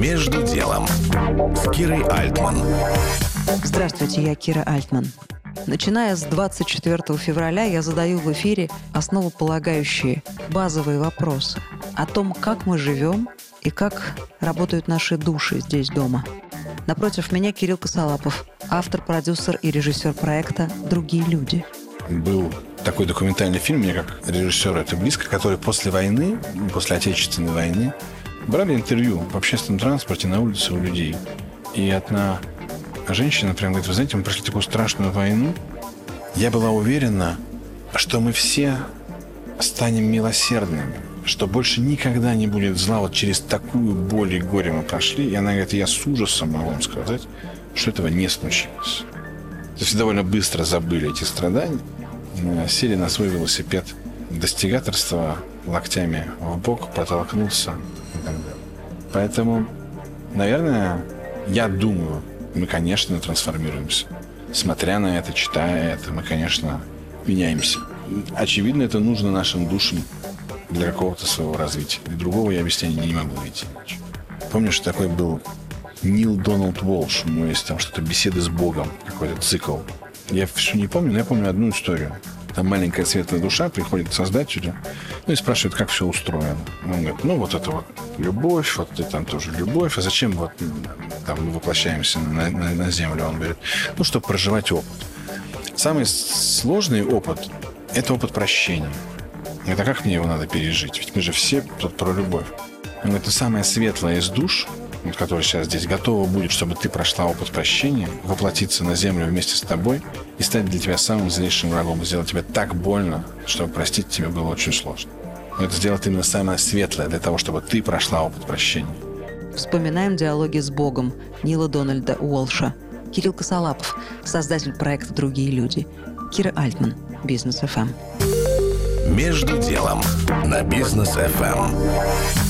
Между делом с Кирой Альтман. Здравствуйте, я Кира Альтман. Начиная с 24 февраля я задаю в эфире основополагающие базовые вопросы о том, как мы живем и как работают наши души здесь дома. Напротив меня Кирилл Косолапов, автор, продюсер и режиссер проекта «Другие люди». Был такой документальный фильм, мне как режиссеру это близко, который после войны, после Отечественной войны, брали интервью в общественном транспорте на улице у людей. И одна женщина прям говорит, вы знаете, мы прошли такую страшную войну. Я была уверена, что мы все станем милосердными, что больше никогда не будет зла. Вот через такую боль и горе мы прошли. И она говорит, я с ужасом могу вам сказать, что этого не случилось. То есть довольно быстро забыли эти страдания, сели на свой велосипед, достигаторство локтями в бок, протолкнулся. Поэтому, наверное, я думаю, мы, конечно, трансформируемся. Смотря на это, читая это, мы, конечно, меняемся. Очевидно, это нужно нашим душам для какого-то своего развития. И другого я объяснения не могу найти. Помнишь, такой был Нил Дональд Волш. У него есть там что-то беседы с Богом, какой-то цикл. Я все не помню, но я помню одну историю. Там маленькая светлая душа приходит к Создателю, ну и спрашивает, как все устроено. Он говорит, ну вот это вот любовь, вот ты там тоже любовь, а зачем вот там мы воплощаемся на, на, на землю? Он говорит, ну, чтобы проживать опыт. Самый сложный опыт – это опыт прощения. Это как мне его надо пережить? Ведь мы же все тут про любовь. Он говорит, это самая светлая из душ – который сейчас здесь, готова будет, чтобы ты прошла опыт прощения, воплотиться на землю вместе с тобой и стать для тебя самым злейшим врагом, сделать тебе так больно, чтобы простить тебе было очень сложно. Но это сделать именно самое светлое для того, чтобы ты прошла опыт прощения. Вспоминаем диалоги с Богом Нила Дональда Уолша. Кирилл Косолапов, создатель проекта «Другие люди». Кира Альтман, Бизнес ФМ. Между делом на Бизнес ФМ.